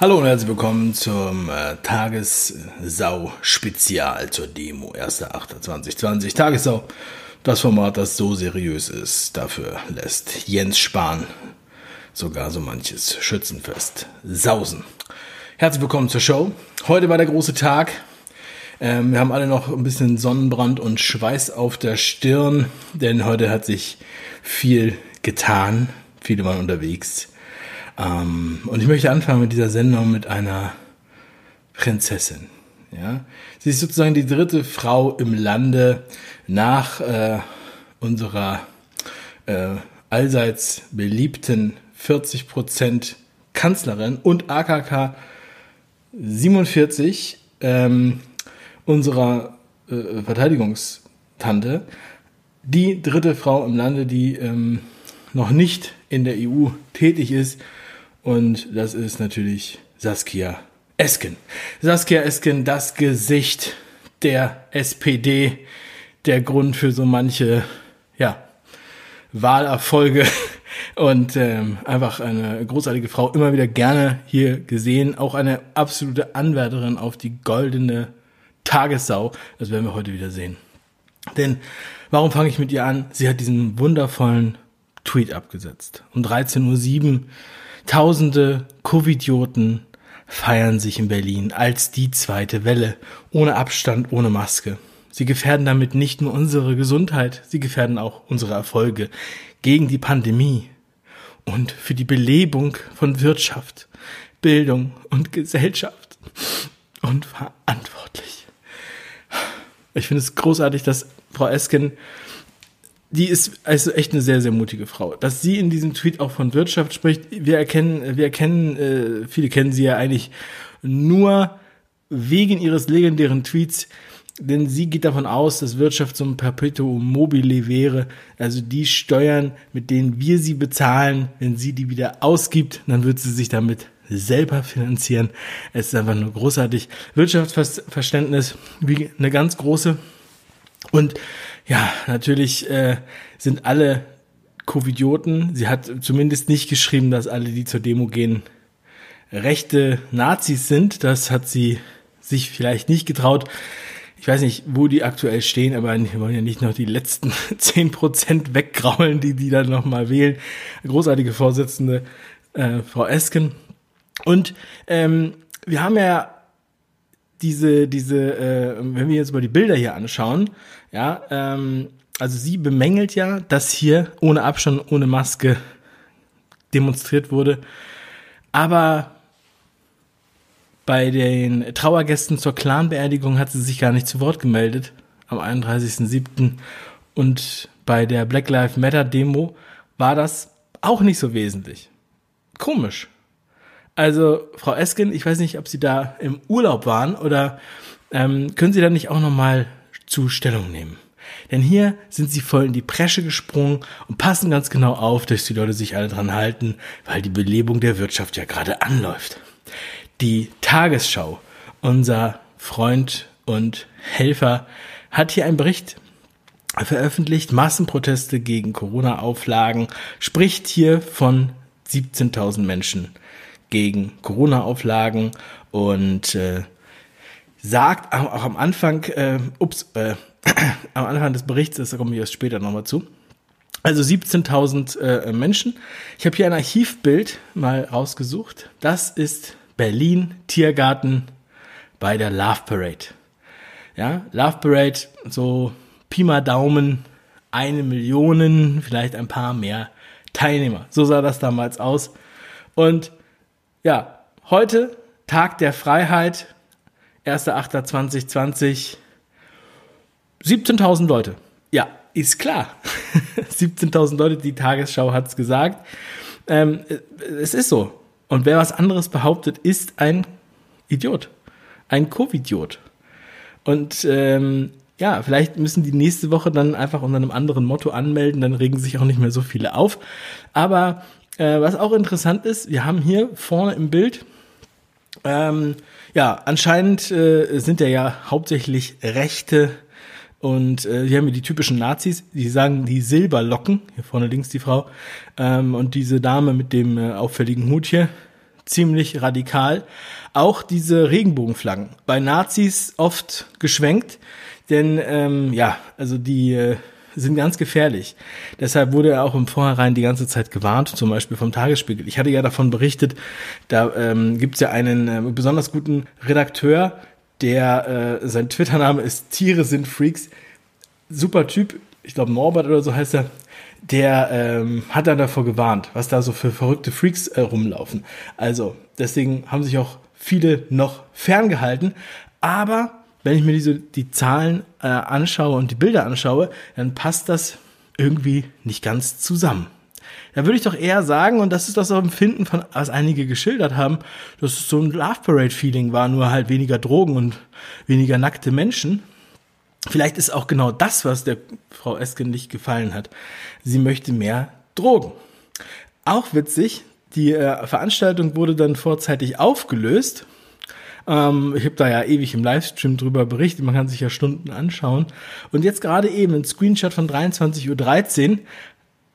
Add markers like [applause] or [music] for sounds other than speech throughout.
Hallo und herzlich willkommen zum äh, Tagessau-Spezial zur Demo 1.8.2020. Tagessau, das Format, das so seriös ist, dafür lässt Jens Spahn sogar so manches Schützenfest sausen. Herzlich willkommen zur Show. Heute war der große Tag. Ähm, wir haben alle noch ein bisschen Sonnenbrand und Schweiß auf der Stirn, denn heute hat sich viel getan. Viele waren unterwegs ähm, und ich möchte anfangen mit dieser Sendung mit einer Prinzessin. Ja? Sie ist sozusagen die dritte Frau im Lande nach äh, unserer äh, allseits beliebten 40% Kanzlerin und AKK 47 ähm, unserer äh, Verteidigungstante, die dritte Frau im Lande, die ähm, noch nicht in der EU tätig ist und das ist natürlich Saskia Esken. Saskia Esken, das Gesicht der SPD, der Grund für so manche, ja, Wahlerfolge [laughs] und ähm, einfach eine großartige Frau, immer wieder gerne hier gesehen, auch eine absolute Anwärterin auf die goldene Tagessau. Das werden wir heute wieder sehen. Denn warum fange ich mit ihr an? Sie hat diesen wundervollen Tweet abgesetzt. Um 13.07 Uhr Tausende Covidioten feiern sich in Berlin als die zweite Welle, ohne Abstand, ohne Maske. Sie gefährden damit nicht nur unsere Gesundheit, sie gefährden auch unsere Erfolge gegen die Pandemie und für die Belebung von Wirtschaft, Bildung und Gesellschaft und verantwortlich. Ich finde es großartig, dass Frau Esken die ist also echt eine sehr, sehr mutige Frau. Dass sie in diesem Tweet auch von Wirtschaft spricht, wir erkennen, wir erkennen, äh, viele kennen sie ja eigentlich nur wegen ihres legendären Tweets, denn sie geht davon aus, dass Wirtschaft so ein Perpetuum mobile wäre, also die Steuern, mit denen wir sie bezahlen, wenn sie die wieder ausgibt, dann wird sie sich damit selber finanzieren. Es ist einfach nur großartig. Wirtschaftsverständnis wie eine ganz große. Und ja, natürlich äh, sind alle Covidioten. Sie hat zumindest nicht geschrieben, dass alle, die zur Demo gehen, rechte Nazis sind. Das hat sie sich vielleicht nicht getraut. Ich weiß nicht, wo die aktuell stehen, aber wir wollen ja nicht noch die letzten [laughs] zehn Prozent weggraulen, die die dann nochmal wählen. Großartige Vorsitzende, äh, Frau Esken. Und ähm, wir haben ja diese, diese, äh, wenn wir jetzt mal die Bilder hier anschauen, ja, ähm, also sie bemängelt ja, dass hier ohne Abstand, ohne Maske demonstriert wurde. Aber bei den Trauergästen zur Clanbeerdigung hat sie sich gar nicht zu Wort gemeldet am 31.07. Und bei der Black Lives Matter Demo war das auch nicht so wesentlich. Komisch. Also, Frau Esken, ich weiß nicht, ob Sie da im Urlaub waren oder ähm, können Sie da nicht auch nochmal zu Stellung nehmen? Denn hier sind sie voll in die Presche gesprungen und passen ganz genau auf, dass die Leute sich alle dran halten, weil die Belebung der Wirtschaft ja gerade anläuft. Die Tagesschau, unser Freund und Helfer, hat hier einen Bericht veröffentlicht, Massenproteste gegen Corona-Auflagen, spricht hier von 17.000 Menschen gegen Corona-Auflagen und äh, sagt auch am Anfang, äh, ups, äh, [clears throat] am Anfang des Berichts, das komme ich erst später nochmal zu. Also 17.000 äh, Menschen. Ich habe hier ein Archivbild mal rausgesucht. Das ist Berlin Tiergarten bei der Love Parade. Ja, Love Parade, so Pi mal Daumen, eine Million, vielleicht ein paar mehr Teilnehmer. So sah das damals aus. Und ja, heute Tag der Freiheit, 1.8.2020, 17.000 Leute. Ja, ist klar. [laughs] 17.000 Leute, die Tagesschau hat es gesagt. Ähm, es ist so. Und wer was anderes behauptet, ist ein Idiot. Ein Covidiot. Und ähm, ja, vielleicht müssen die nächste Woche dann einfach unter einem anderen Motto anmelden, dann regen sich auch nicht mehr so viele auf. Aber äh, was auch interessant ist, wir haben hier vorne im Bild, ähm, ja, anscheinend äh, sind ja ja hauptsächlich Rechte und äh, hier haben wir die typischen Nazis, die sagen die Silberlocken, hier vorne links die Frau, ähm, und diese Dame mit dem äh, auffälligen Hut hier, ziemlich radikal. Auch diese Regenbogenflaggen. Bei Nazis oft geschwenkt, denn ähm, ja, also die äh, sind ganz gefährlich. Deshalb wurde er auch im Vorhinein die ganze Zeit gewarnt, zum Beispiel vom Tagesspiegel. Ich hatte ja davon berichtet, da ähm, gibt es ja einen äh, besonders guten Redakteur, der äh, sein Twitter-Name ist Tiere sind Freaks. Super Typ, ich glaube Norbert oder so heißt er. Der ähm, hat dann davor gewarnt, was da so für verrückte Freaks äh, rumlaufen. Also deswegen haben sich auch viele noch ferngehalten. Aber wenn ich mir diese, die Zahlen äh, anschaue und die Bilder anschaue, dann passt das irgendwie nicht ganz zusammen. Da würde ich doch eher sagen, und das ist das Empfinden von, was einige geschildert haben, dass es so ein Love Parade Feeling war, nur halt weniger Drogen und weniger nackte Menschen. Vielleicht ist auch genau das, was der Frau Esken nicht gefallen hat. Sie möchte mehr Drogen. Auch witzig, die äh, Veranstaltung wurde dann vorzeitig aufgelöst ähm, ich habe da ja ewig im Livestream drüber berichtet, man kann sich ja Stunden anschauen. Und jetzt gerade eben ein Screenshot von 23.13 Uhr,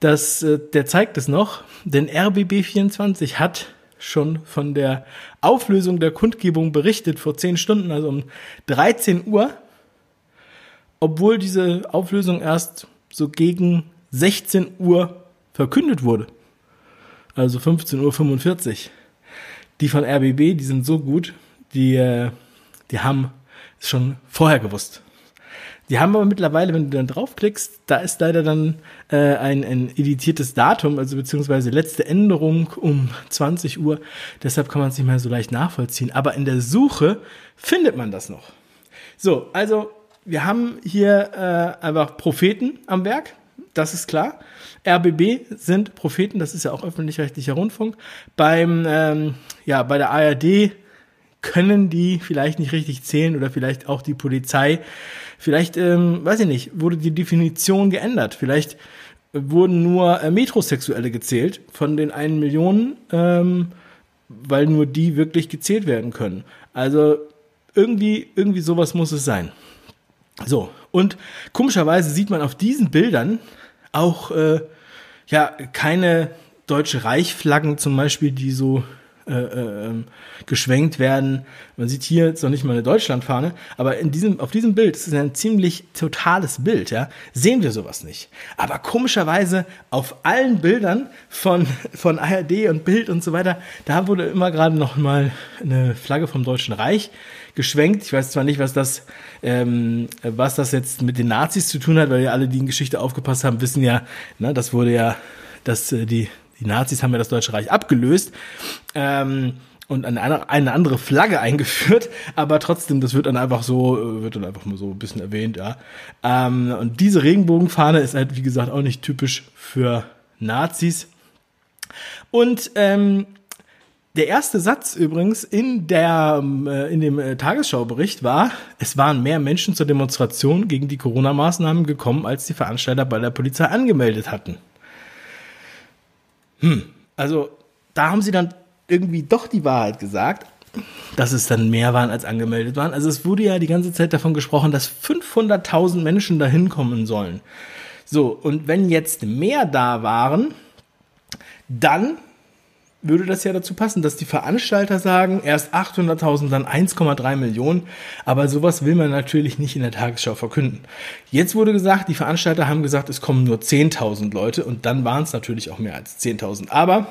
das, äh, der zeigt es noch, denn RBB24 hat schon von der Auflösung der Kundgebung berichtet vor 10 Stunden, also um 13 Uhr, obwohl diese Auflösung erst so gegen 16 Uhr verkündet wurde. Also 15.45 Uhr. Die von RBB, die sind so gut, die, äh, die haben es schon vorher gewusst. Die haben aber mittlerweile, wenn du dann draufklickst, da ist leider dann äh, ein, ein editiertes Datum, also beziehungsweise letzte Änderung um 20 Uhr. Deshalb kann man es nicht mehr so leicht nachvollziehen. Aber in der Suche findet man das noch. So, also wir haben hier äh, einfach Propheten am Werk, das ist klar. RBB sind Propheten, das ist ja auch öffentlich-rechtlicher Rundfunk. Beim, ähm, ja, bei der ARD können die vielleicht nicht richtig zählen oder vielleicht auch die Polizei. Vielleicht, ähm, weiß ich nicht, wurde die Definition geändert. Vielleicht wurden nur äh, Metrosexuelle gezählt von den einen Millionen, ähm, weil nur die wirklich gezählt werden können. Also irgendwie, irgendwie sowas muss es sein. So, und komischerweise sieht man auf diesen Bildern auch äh, ja keine deutsche Reichsflaggen zum Beispiel, die so äh, äh, ähm, geschwenkt werden. Man sieht hier jetzt noch nicht mal eine Deutschlandfahne, aber in diesem, auf diesem Bild, das ist ein ziemlich totales Bild, ja, sehen wir sowas nicht. Aber komischerweise auf allen Bildern von, von ARD und Bild und so weiter, da wurde immer gerade noch mal eine Flagge vom Deutschen Reich geschwenkt. Ich weiß zwar nicht, was das, ähm, was das jetzt mit den Nazis zu tun hat, weil ja alle, die in Geschichte aufgepasst haben, wissen ja, ne, das wurde ja, dass äh, die die Nazis haben ja das Deutsche Reich abgelöst. Ähm, und eine, eine andere Flagge [laughs] eingeführt, aber trotzdem, das wird dann einfach so, äh, wird dann einfach mal so ein bisschen erwähnt, ja. Ähm, und diese Regenbogenfahne ist halt, wie gesagt, auch nicht typisch für Nazis. Und ähm, der erste Satz übrigens in, der, äh, in dem äh, Tagesschaubericht war, es waren mehr Menschen zur Demonstration gegen die Corona-Maßnahmen gekommen, als die Veranstalter bei der Polizei angemeldet hatten. Hm, also da haben sie dann irgendwie doch die Wahrheit gesagt, dass es dann mehr waren als angemeldet waren. Also es wurde ja die ganze Zeit davon gesprochen, dass 500.000 Menschen da hinkommen sollen. So, und wenn jetzt mehr da waren, dann würde das ja dazu passen, dass die Veranstalter sagen, erst 800.000, dann 1,3 Millionen. Aber sowas will man natürlich nicht in der Tagesschau verkünden. Jetzt wurde gesagt, die Veranstalter haben gesagt, es kommen nur 10.000 Leute und dann waren es natürlich auch mehr als 10.000. Aber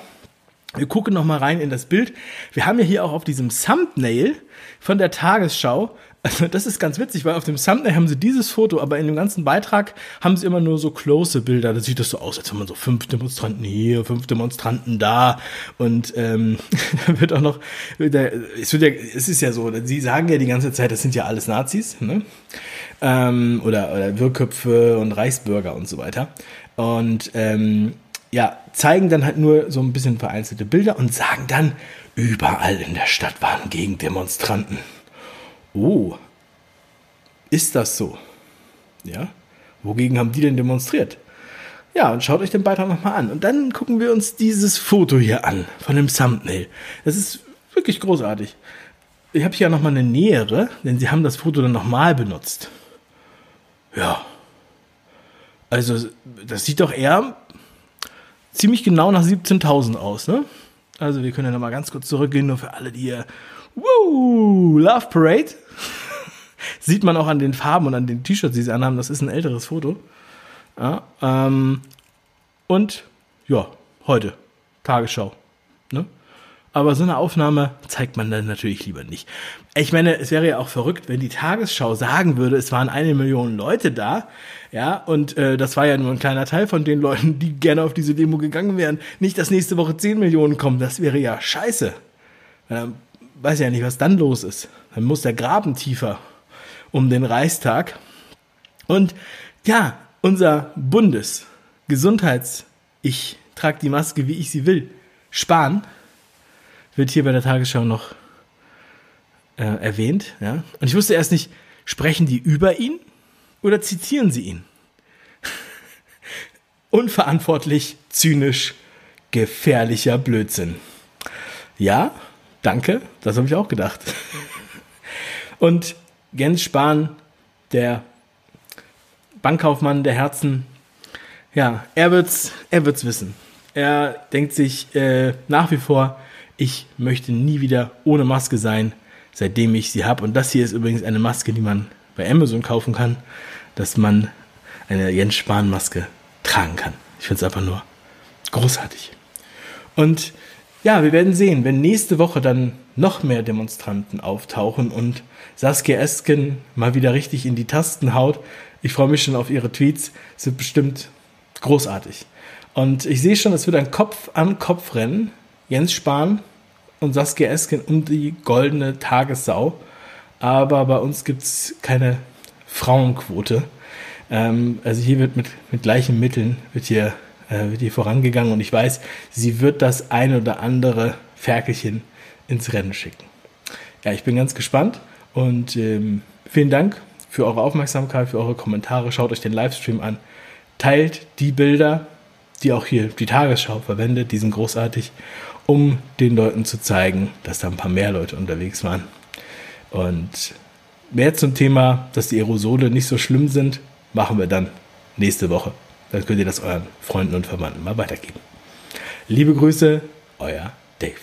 wir gucken noch mal rein in das Bild. Wir haben ja hier auch auf diesem Thumbnail von der Tagesschau also das ist ganz witzig, weil auf dem Thumbnail haben sie dieses Foto, aber in dem ganzen Beitrag haben sie immer nur so close Bilder. Da sieht das so aus, als wenn man so fünf Demonstranten hier, fünf Demonstranten da und ähm, [laughs] da wird auch noch, der, es, wird ja, es ist ja so, sie sagen ja die ganze Zeit, das sind ja alles Nazis, ne? Ähm, oder, oder Wirrköpfe und Reichsbürger und so weiter. Und ähm, ja, zeigen dann halt nur so ein bisschen vereinzelte Bilder und sagen dann, überall in der Stadt waren Gegendemonstranten. Oh, ist das so? Ja, wogegen haben die denn demonstriert? Ja, und schaut euch den Beitrag nochmal an. Und dann gucken wir uns dieses Foto hier an von dem Thumbnail. Das ist wirklich großartig. Ich habe hier nochmal eine nähere, denn sie haben das Foto dann nochmal benutzt. Ja. Also, das sieht doch eher ziemlich genau nach 17.000 aus, ne? Also wir können ja nochmal ganz kurz zurückgehen, nur für alle, die hier, woo, Love Parade. [laughs] Sieht man auch an den Farben und an den T-Shirts, die sie anhaben. Das ist ein älteres Foto. Ja, ähm, und ja, heute, Tagesschau. Ne? Aber so eine Aufnahme zeigt man dann natürlich lieber nicht. Ich meine, es wäre ja auch verrückt, wenn die Tagesschau sagen würde, es waren eine Million Leute da, ja, und äh, das war ja nur ein kleiner Teil von den Leuten, die gerne auf diese Demo gegangen wären. Nicht, dass nächste Woche 10 Millionen kommen, das wäre ja scheiße. Ähm, weiß ja nicht, was dann los ist. Dann muss der Graben tiefer um den Reichstag. Und ja, unser Bundesgesundheits, ich trage die Maske, wie ich sie will, Spahn, wird hier bei der Tagesschau noch äh, erwähnt. Ja? Und ich wusste erst nicht, sprechen die über ihn oder zitieren sie ihn? [laughs] Unverantwortlich, zynisch, gefährlicher Blödsinn. Ja, danke, das habe ich auch gedacht. [laughs] Und Jens Spahn, der Bankkaufmann der Herzen, ja, er wird's, er wird's wissen. Er denkt sich äh, nach wie vor, ich möchte nie wieder ohne Maske sein, seitdem ich sie habe. Und das hier ist übrigens eine Maske, die man bei Amazon kaufen kann, dass man eine Jens Spahn Maske tragen kann. Ich finde es einfach nur großartig. Und ja, wir werden sehen, wenn nächste Woche dann noch mehr Demonstranten auftauchen und Saskia Esken mal wieder richtig in die Tasten haut. Ich freue mich schon auf ihre Tweets. Es wird bestimmt großartig. Und ich sehe schon, es wird ein Kopf an Kopf rennen Jens Spahn und Saskia Esken um die goldene Tagessau. Aber bei uns gibt es keine Frauenquote. Ähm, also hier wird mit, mit gleichen Mitteln wird hier, äh, wird hier vorangegangen und ich weiß, sie wird das ein oder andere Ferkelchen ins Rennen schicken. Ja, ich bin ganz gespannt und ähm, vielen Dank für eure Aufmerksamkeit, für eure Kommentare. Schaut euch den Livestream an. Teilt die Bilder, die auch hier die Tagesschau verwendet, die sind großartig um den Leuten zu zeigen, dass da ein paar mehr Leute unterwegs waren. Und mehr zum Thema, dass die Aerosole nicht so schlimm sind, machen wir dann nächste Woche. Dann könnt ihr das euren Freunden und Verwandten mal weitergeben. Liebe Grüße, euer Dave.